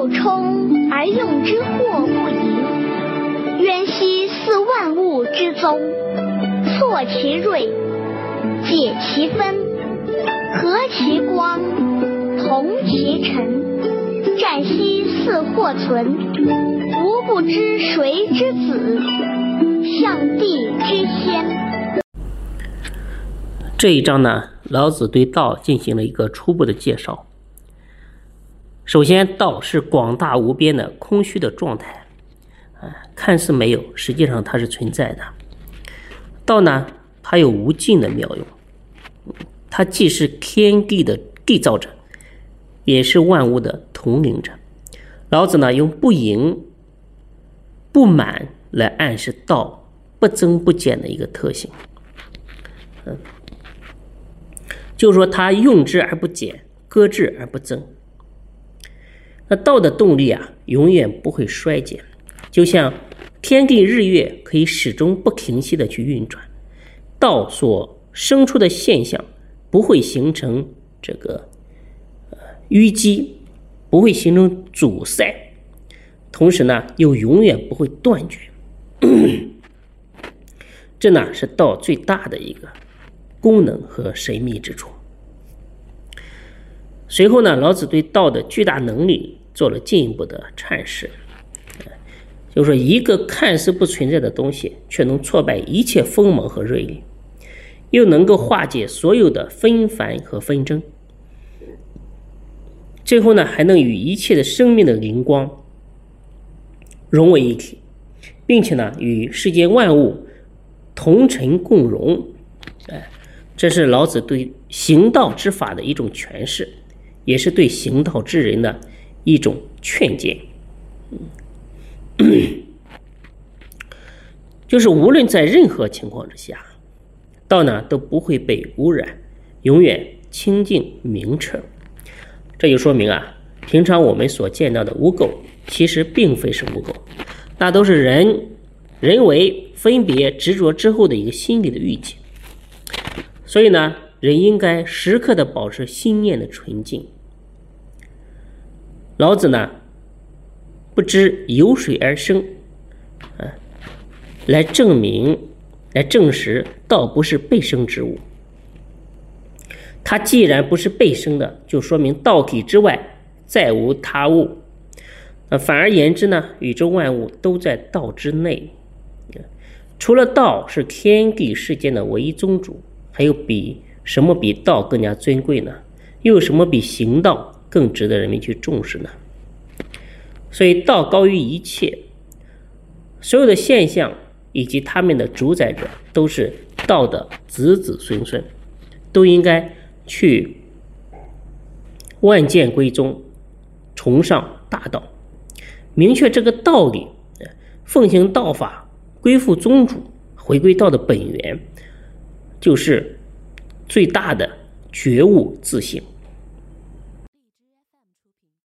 道冲而用之祸不盈，渊兮似万物之宗，错其锐，解其分，和其光，同其尘，湛兮似或存，吾不知谁之子，象帝之先。这一章呢，老子对道进行了一个初步的介绍。首先，道是广大无边的空虚的状态，啊，看似没有，实际上它是存在的。道呢，它有无尽的妙用，它既是天地的缔造者，也是万物的统领者。老子呢，用不盈、不满来暗示道不增不减的一个特性，嗯，就是说它用之而不减，搁置而不增。那道的动力啊，永远不会衰减，就像天地日月可以始终不停息的去运转，道所生出的现象不会形成这个淤积，不会形成阻塞，同时呢又永远不会断绝，这呢是道最大的一个功能和神秘之处。随后呢，老子对道的巨大能力。做了进一步的阐释，就是说，一个看似不存在的东西，却能挫败一切锋芒和锐利，又能够化解所有的纷繁和纷争，最后呢，还能与一切的生命的灵光融为一体，并且呢，与世间万物同尘共荣。哎，这是老子对行道之法的一种诠释，也是对行道之人的。一种劝诫，就是无论在任何情况之下，道呢都不会被污染，永远清净明澈。这就说明啊，平常我们所见到的污垢，其实并非是污垢，那都是人人为分别执着之后的一个心理的预警。所以呢，人应该时刻的保持心念的纯净。老子呢，不知由水而生，啊，来证明、来证实道不是被生之物。它既然不是被生的，就说明道体之外再无他物。啊，反而言之呢，宇宙万物都在道之内。除了道是天地世间的唯一宗主，还有比什么比道更加尊贵呢？又有什么比行道？更值得人们去重视呢。所以，道高于一切，所有的现象以及他们的主宰者都是道的子子孙孙，都应该去万剑归宗，崇尚大道，明确这个道理，奉行道法，归附宗主，回归道的本源，就是最大的觉悟自省。